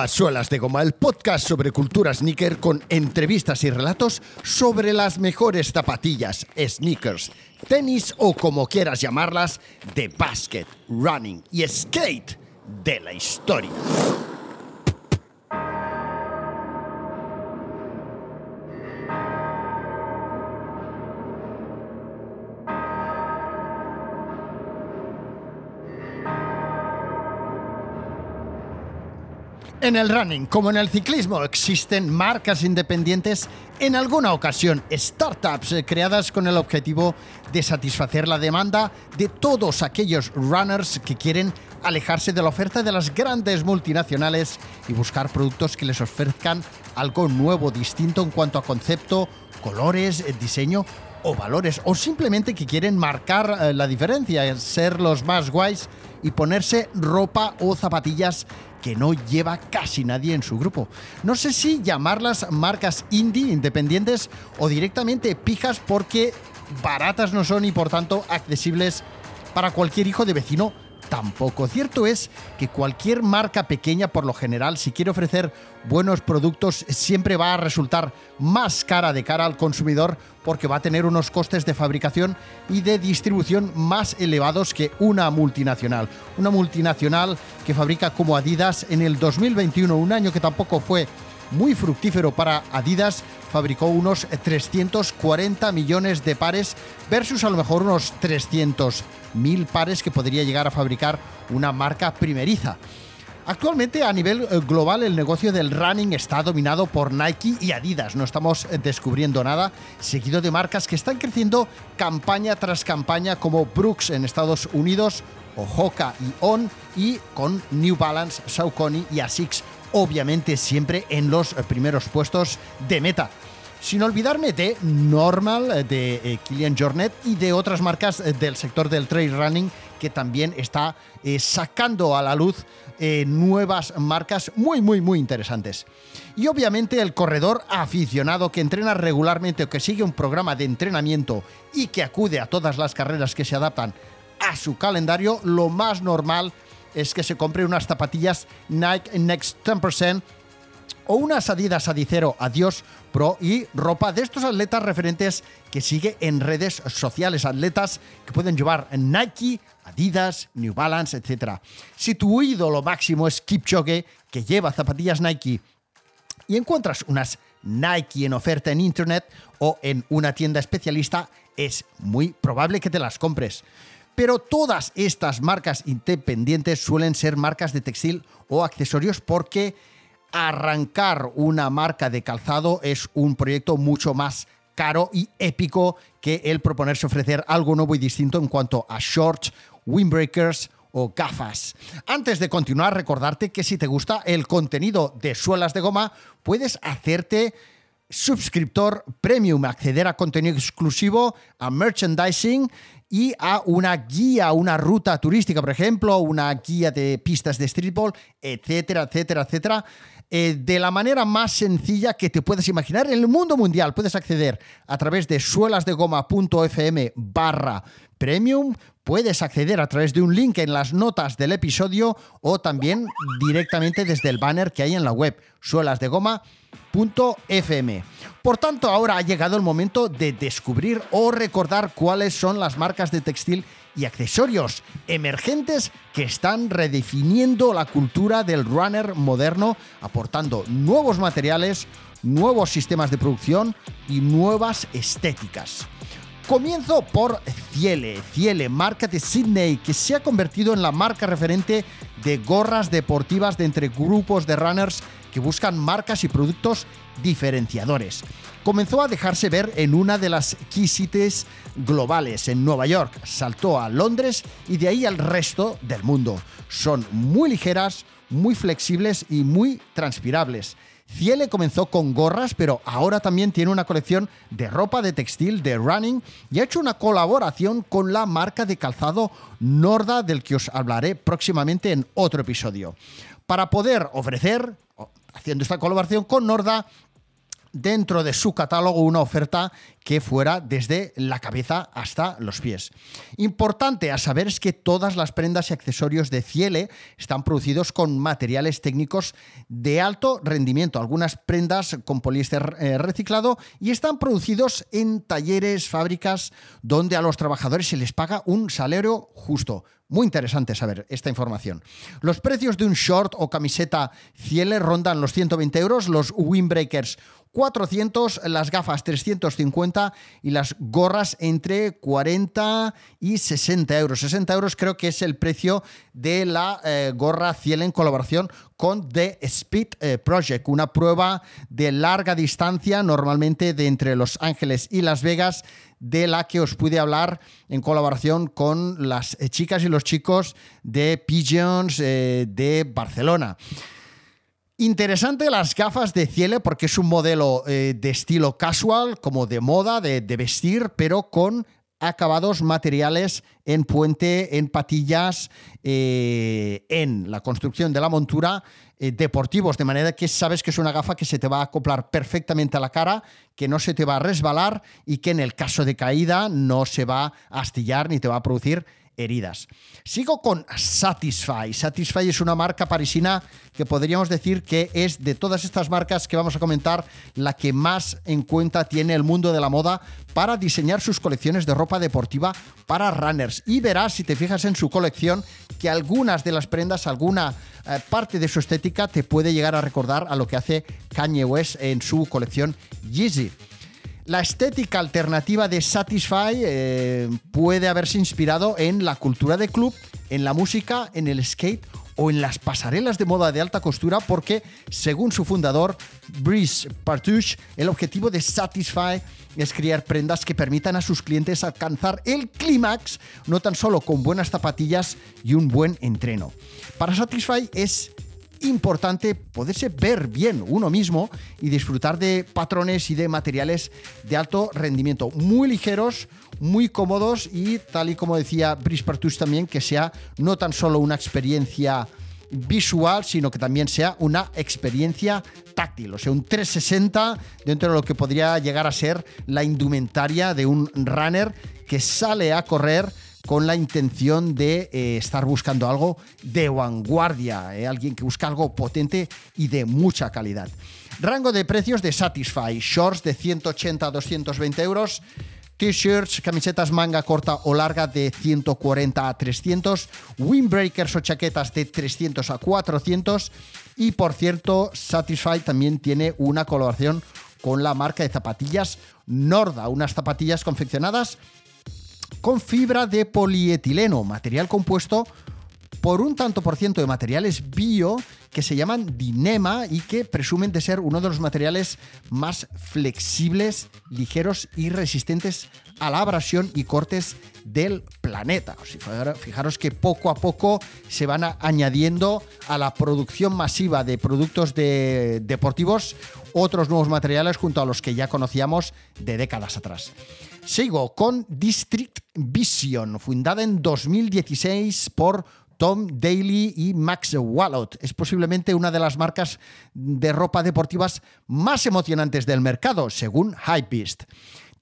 A Suelas de Goma, el podcast sobre cultura sneaker con entrevistas y relatos sobre las mejores zapatillas, sneakers, tenis o como quieras llamarlas, de basket, running y skate de la historia. En el running, como en el ciclismo, existen marcas independientes, en alguna ocasión startups eh, creadas con el objetivo de satisfacer la demanda de todos aquellos runners que quieren alejarse de la oferta de las grandes multinacionales y buscar productos que les ofrezcan algo nuevo, distinto en cuanto a concepto, colores, eh, diseño o valores, o simplemente que quieren marcar eh, la diferencia, ser los más guays y ponerse ropa o zapatillas que no lleva casi nadie en su grupo. No sé si llamarlas marcas indie, independientes o directamente pijas porque baratas no son y por tanto accesibles para cualquier hijo de vecino tampoco. Cierto es que cualquier marca pequeña, por lo general, si quiere ofrecer buenos productos, siempre va a resultar más cara de cara al consumidor porque va a tener unos costes de fabricación y de distribución más elevados que una multinacional. Una multinacional que fabrica como Adidas en el 2021, un año que tampoco fue muy fructífero para Adidas, fabricó unos 340 millones de pares versus a lo mejor unos 300 mil pares que podría llegar a fabricar una marca primeriza. Actualmente a nivel eh, global el negocio del running está dominado por Nike y Adidas, no estamos eh, descubriendo nada, seguido de marcas que están creciendo campaña tras campaña como Brooks en Estados Unidos o Hoka y On y con New Balance, Saucony y Asics obviamente siempre en los primeros puestos de meta. Sin olvidarme de Normal, de eh, Kilian Jornet y de otras marcas eh, del sector del trail running que también está eh, sacando a la luz nuevas marcas muy, muy, muy interesantes. Y obviamente el corredor aficionado que entrena regularmente o que sigue un programa de entrenamiento y que acude a todas las carreras que se adaptan a su calendario, lo más normal es que se compre unas zapatillas Nike Next 10% o unas Adidas Adicero Adiós Pro y ropa de estos atletas referentes que sigue en redes sociales, atletas que pueden llevar Nike, Adidas, New Balance, etc. Si tu ídolo máximo es Kipchoge, que lleva zapatillas Nike, y encuentras unas Nike en oferta en internet o en una tienda especialista, es muy probable que te las compres. Pero todas estas marcas independientes suelen ser marcas de textil o accesorios porque arrancar una marca de calzado es un proyecto mucho más caro y épico que el proponerse ofrecer algo nuevo y distinto en cuanto a shorts, windbreakers o gafas. Antes de continuar, recordarte que si te gusta el contenido de suelas de goma, puedes hacerte suscriptor premium, acceder a contenido exclusivo, a merchandising y a una guía, una ruta turística, por ejemplo, una guía de pistas de streetball, etcétera, etcétera, etcétera. Eh, de la manera más sencilla que te puedes imaginar en el mundo mundial. Puedes acceder a través de suelasdegoma.fm barra premium. Puedes acceder a través de un link en las notas del episodio o también directamente desde el banner que hay en la web suelasdegoma.fm. Por tanto, ahora ha llegado el momento de descubrir o recordar cuáles son las marcas de textil y accesorios emergentes que están redefiniendo la cultura del runner moderno, aportando nuevos materiales, nuevos sistemas de producción y nuevas estéticas. Comienzo por Ciele, Ciele, marca de Sydney, que se ha convertido en la marca referente de gorras deportivas de entre grupos de runners que buscan marcas y productos diferenciadores. Comenzó a dejarse ver en una de las cities globales en Nueva York, saltó a Londres y de ahí al resto del mundo. Son muy ligeras, muy flexibles y muy transpirables. Ciele comenzó con gorras, pero ahora también tiene una colección de ropa de textil de running y ha hecho una colaboración con la marca de calzado Norda del que os hablaré próximamente en otro episodio. Para poder ofrecer haciendo esta colaboración con Norda, dentro de su catálogo una oferta que fuera desde la cabeza hasta los pies. Importante a saber es que todas las prendas y accesorios de Ciele están producidos con materiales técnicos de alto rendimiento, algunas prendas con poliéster eh, reciclado y están producidos en talleres, fábricas donde a los trabajadores se les paga un salario justo. Muy interesante saber esta información. Los precios de un short o camiseta Ciele rondan los 120 euros, los windbreakers 400, las gafas 350 y las gorras entre 40 y 60 euros. 60 euros creo que es el precio de la eh, gorra Ciel en colaboración con The Speed eh, Project, una prueba de larga distancia, normalmente de entre Los Ángeles y Las Vegas, de la que os pude hablar en colaboración con las eh, chicas y los chicos de Pigeons de Barcelona. Interesante las gafas de Ciele porque es un modelo eh, de estilo casual, como de moda, de, vestir, pero con acabados materiales en puente, en patillas, eh, en la construcción de la montura, eh, deportivos, de manera que sabes que es una gafa que se te va a acoplar perfectamente a la cara, que no se te va a resbalar y que en el caso de caída no se va a astillar ni te va a producir heridas. Sigo con Satisfy. Satisfy es una marca parisina que podríamos decir que es de todas estas marcas que vamos a comentar la que más en cuenta tiene el mundo de la moda para diseñar sus colecciones de ropa deportiva para runners. Y verás, si te fijas en su colección, que algunas de las prendas, alguna eh, parte de su estética te puede llegar a recordar a lo que hace Kanye West en su colección Yeezy. La estética alternativa de Satisfy eh, puede haberse inspirado en la cultura de club, en la música, en el skate o en las pasarelas de moda de alta costura porque, según su fundador, Brice Partouche, el objetivo de Satisfy es crear prendas que permitan a sus clientes alcanzar el clímax no tan solo con buenas zapatillas y un buen entreno. Para Satisfy es importante poderse ver bien uno mismo y disfrutar de patrones y de materiales de alto rendimiento, muy ligeros, muy cómodos y tal y como decía Brice Partus también, que sea no tan solo una experiencia visual, sino que también sea una experiencia táctil, o sea, un 360 dentro de lo que podría llegar a ser la indumentaria de un runner que sale a correr con la intención de eh, estar buscando algo de vanguardia, eh, alguien que busca algo potente y de mucha calidad. Rango de precios de Satisfy, shorts de 180 a 220 euros, t-shirts, camisetas manga corta o larga de 140 a 300, windbreakers o chaquetas de 300 a 400 y por cierto, Satisfy también tiene una colaboración con la marca de zapatillas Norda, unas zapatillas confeccionadas con fibra de polietileno, material compuesto por un tanto por ciento de materiales bio que se llaman Dinema y que presumen de ser uno de los materiales más flexibles, ligeros y resistentes a la abrasión y cortes del planeta. Fijaros que poco a poco se van añadiendo a la producción masiva de productos deportivos otros nuevos materiales junto a los que ya conocíamos de décadas atrás. Sigo con District Vision, fundada en 2016 por Tom Daly y Max Wallot. Es posiblemente una de las marcas de ropa deportivas más emocionantes del mercado, según Hypebeast.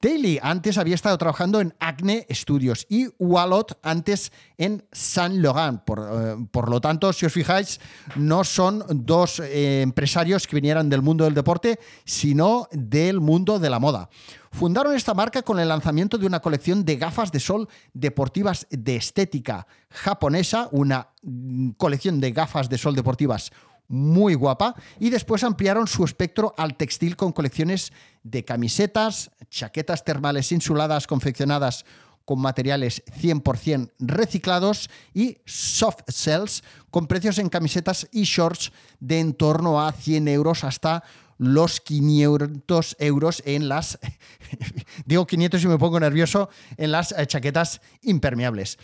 Daly antes había estado trabajando en Acne Studios y Wallot antes en Saint Laurent. Por, eh, por lo tanto, si os fijáis, no son dos eh, empresarios que vinieran del mundo del deporte, sino del mundo de la moda. Fundaron esta marca con el lanzamiento de una colección de gafas de sol deportivas de estética japonesa, una mm, colección de gafas de sol deportivas muy guapa y después ampliaron su espectro al textil con colecciones de camisetas, chaquetas termales insuladas confeccionadas con materiales 100% reciclados y soft cells con precios en camisetas y shorts de en torno a 100 euros hasta los 500 euros en las, digo 500 y me pongo nervioso, en las eh, chaquetas impermeables.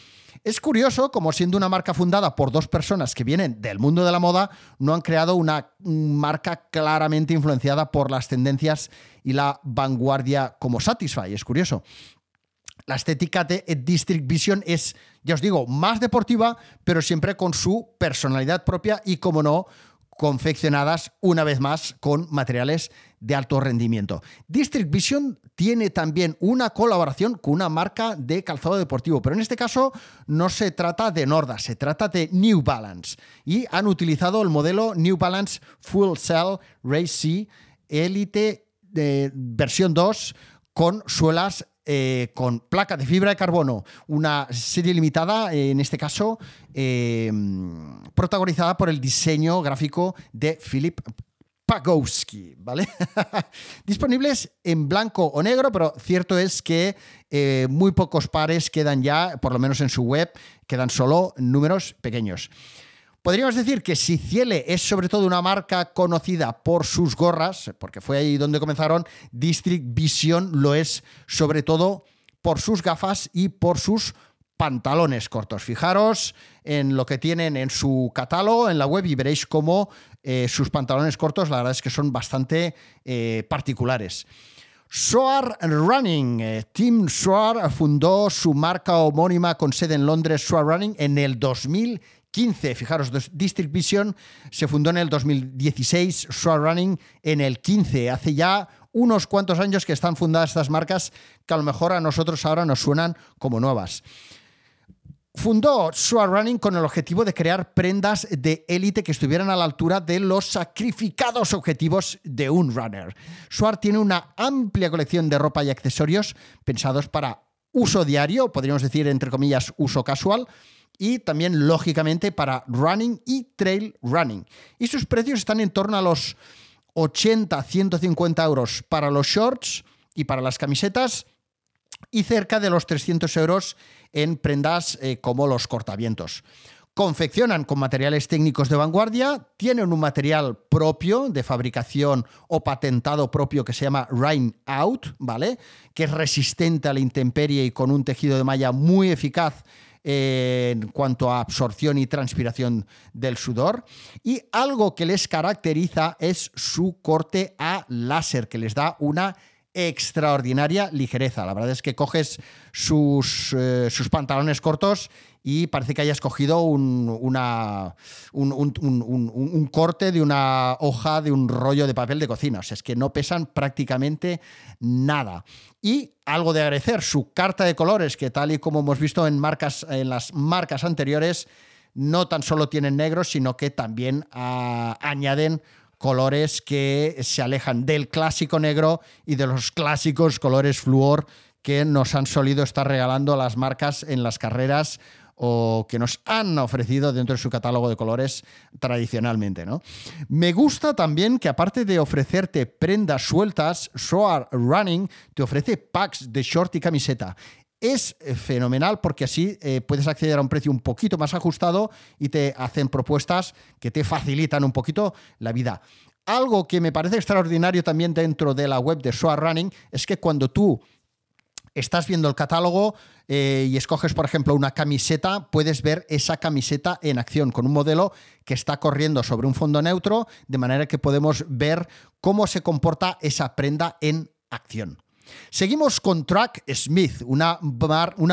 Es curioso como siendo una marca fundada por dos personas que vienen del mundo de la moda, no han creado una marca claramente influenciada por las tendencias y la vanguardia como Satisfy. Es curioso. La estética de District Vision es, ya os digo, más deportiva, pero siempre con su personalidad propia y, como no, confeccionadas una vez más con materiales de alto rendimiento. District Vision tiene también una colaboración con una marca de calzado deportivo, pero en este caso no se trata de Norda, se trata de New Balance y han utilizado el modelo New Balance Full Cell Race C Elite de versión 2 con suelas eh, con placa de fibra de carbono, una serie limitada, eh, en este caso, eh, protagonizada por el diseño gráfico de Philip Pagowski, ¿vale? Disponibles en blanco o negro, pero cierto es que muy pocos pares quedan ya, por lo menos en su web, quedan solo números pequeños. Podríamos decir que si Ciele es sobre todo una marca conocida por sus gorras, porque fue ahí donde comenzaron, District Vision lo es sobre todo por sus gafas y por sus pantalones cortos. Fijaros en lo que tienen en su catálogo, en la web, y veréis cómo eh, sus pantalones cortos, la verdad es que son bastante eh, particulares. Soar Running. Eh, Tim Soar fundó su marca homónima con sede en Londres, Soar Running, en el 2000 15. Fijaros, District Vision se fundó en el 2016, Sword Running en el 15. Hace ya unos cuantos años que están fundadas estas marcas que a lo mejor a nosotros ahora nos suenan como nuevas. Fundó Sword Running con el objetivo de crear prendas de élite que estuvieran a la altura de los sacrificados objetivos de un runner. Sword tiene una amplia colección de ropa y accesorios pensados para uso diario, podríamos decir entre comillas uso casual, y también, lógicamente, para running y trail running. Y sus precios están en torno a los 80, 150 euros para los shorts y para las camisetas y cerca de los 300 euros en prendas eh, como los cortavientos. Confeccionan con materiales técnicos de vanguardia, tienen un material propio de fabricación o patentado propio que se llama Rain Out, ¿vale? Que es resistente a la intemperie y con un tejido de malla muy eficaz en cuanto a absorción y transpiración del sudor. Y algo que les caracteriza es su corte a láser, que les da una extraordinaria ligereza. La verdad es que coges sus, eh, sus pantalones cortos y parece que hayas cogido un, una, un, corte de una hoja de un rollo de papel de cocina. O sea, es que no pesan prácticamente nada. Y algo de agradecer, su carta de colores, que tal y como hemos visto en, marcas, en las marcas anteriores, no tan solo tienen negros, sino que también ah, añaden colores que se alejan del clásico negro y de los clásicos colores fluor que nos han solido estar regalando las marcas en las carreras o que nos han ofrecido dentro de su catálogo de colores tradicionalmente. ¿no? Me gusta también que aparte de ofrecerte prendas sueltas, Soar Running te ofrece packs de short y camiseta es eh, fenomenal porque así eh, puedes acceder a un precio un poquito más ajustado y te hacen propuestas que te facilitan un poquito la vida. Algo que me parece extraordinario también dentro de la web de Soar Running es que cuando tú estás viendo el catálogo eh, y escoges, por ejemplo, una camiseta, puedes ver esa camiseta en acción con un modelo que está corriendo sobre un fondo neutro, de manera que podemos ver cómo se comporta esa prenda en acción. Seguimos con Track Smith, una,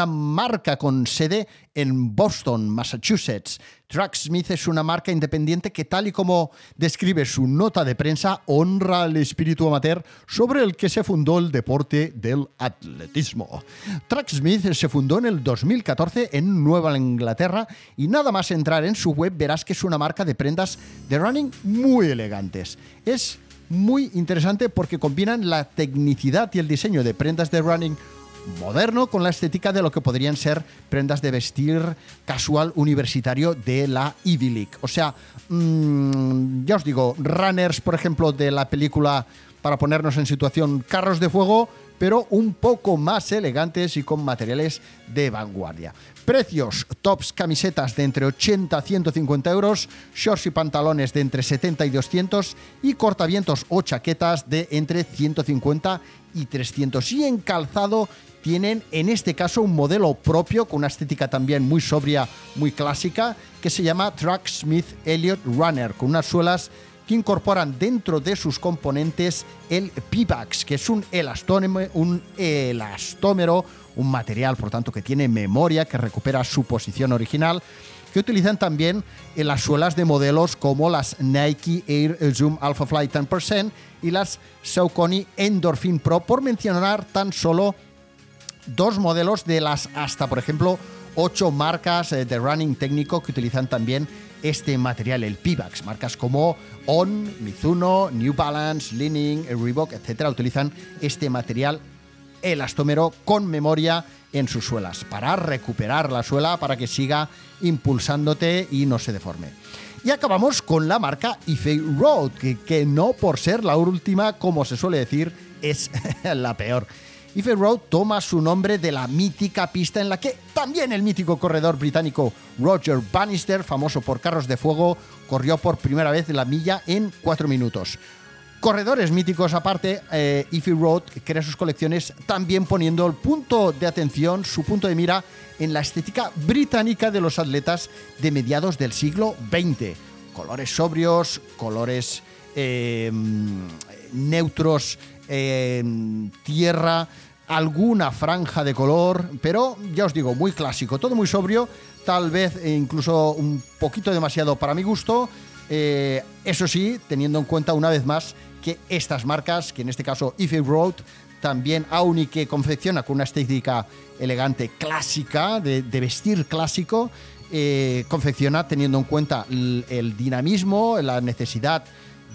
marca con sede en Boston, Massachusetts. Track Smith es una marca independiente que, tal y como describe su nota de prensa, honra el espíritu amateur sobre el que se fundó el deporte del atletismo. Track Smith se fundó en el 2014 en Nueva Inglaterra y nada más entrar en su web verás que es una marca de prendas de running muy elegantes. Es muy interesante porque combinan la tecnicidad y el diseño de prendas de running moderno con la estética de lo que podrían ser prendas de vestir casual universitario de la Ivy League. O sea, mm, ya os digo, runners, por ejemplo, de la película, para ponernos en situación, carros de fuego, pero un poco más elegantes y con materiales de vanguardia. Precios, tops, camisetas de entre 80 a 150 euros, shorts y pantalones de entre 70 y 200 y cortavientos o chaquetas de entre 150 y 300. Y en calzado tienen en este caso un modelo propio con una estética también muy sobria, muy clásica, que se llama Track Smith Elliott Runner, con unas suelas incorporan dentro de sus componentes el Pipax, que es un un elastómero, un material, por tanto, que tiene memoria, que recupera su posición original que utilizan también en las suelas de modelos como las Nike Air Zoom Alpha Fly 10% y las Saucony Endorphin Pro, por mencionar tan solo dos modelos de las hasta, por ejemplo, ocho marcas eh, de running técnico que utilizan también este material, el Pivax. Marcas como On, Mizuno, New Balance, Leaning, Reebok, etcétera, utilizan este material elastómero con memoria en sus suelas para recuperar la suela para que siga impulsándote y no se deforme. Y acabamos con la marca Ife Road, que, que no por ser la última, como se suele decir, es la peor. Ife Road toma su nombre de la mítica pista en la que también el mítico corredor británico Roger Bannister, famoso por carros de fuego, corrió por primera vez la milla en cuatro minutos. Corredores míticos aparte, eh, Road crea sus colecciones también poniendo el punto de atención, su punto de mira en la estética británica de los atletas de mediados del siglo XX. Colores sobrios, colores eh, neutros, tierra, alguna franja de color, pero ya os digo, muy clásico, todo muy sobrio, tal vez incluso un poquito demasiado para mi gusto. Eh, eso sí, teniendo en cuenta una vez más que estas marcas, que en este caso Ife Road, también aún que confecciona con una estética elegante clásica, de, vestir clásico, eh, confecciona teniendo en cuenta el, dinamismo, la necesidad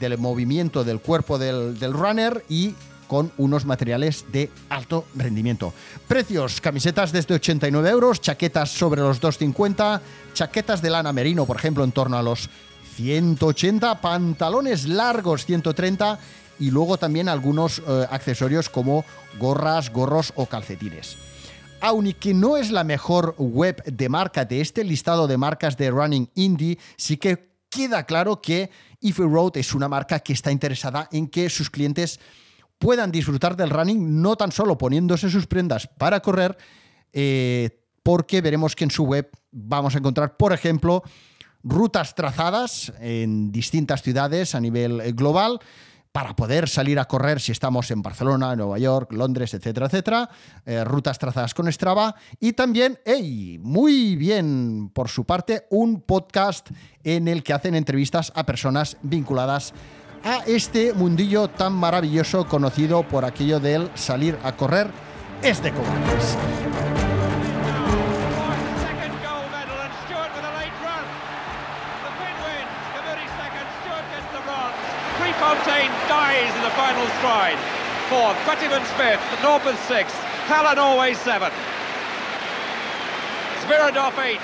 del movimiento del cuerpo del, runner y con unos materiales de alto rendimiento. Precios, camisetas desde 89 euros, chaquetas sobre los 250, chaquetas de lana merino, por ejemplo, en torno a los 180, pantalones largos 130 y luego también algunos eh, accesorios como gorras, gorros o calcetines. Aunque no es la mejor web de marca de este listado de marcas de running indie, sí que queda claro que If es una marca que está interesada en que sus clientes puedan disfrutar del running no tan solo poniéndose sus prendas para correr, eh, porque veremos que en su web vamos a encontrar, por ejemplo, rutas trazadas en distintas ciudades a nivel eh, global para poder salir a correr si estamos en Barcelona, Nueva York, Londres, etcétera, etcétera. Eh, rutas trazadas con Strava. Y también, hey, muy bien por su parte, un podcast en el que hacen entrevistas a personas vinculadas a este mundillo tan maravilloso conocido por aquello del salir a correr es de cobardes. Fourth, Prettyman's fifth, Norpeth sixth, Hallen always seventh. Spiridov eight,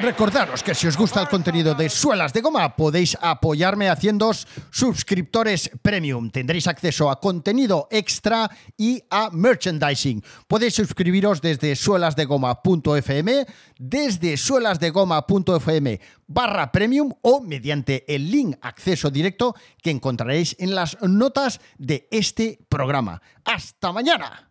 Recordaros que si os gusta el contenido de Suelas de Goma podéis apoyarme haciendo suscriptores premium. Tendréis acceso a contenido extra y a merchandising. Podéis suscribiros desde suelasdegoma.fm, desde suelasdegoma.fm barra premium o mediante el link acceso directo que encontraréis en las notas de este programa. ¡Hasta mañana!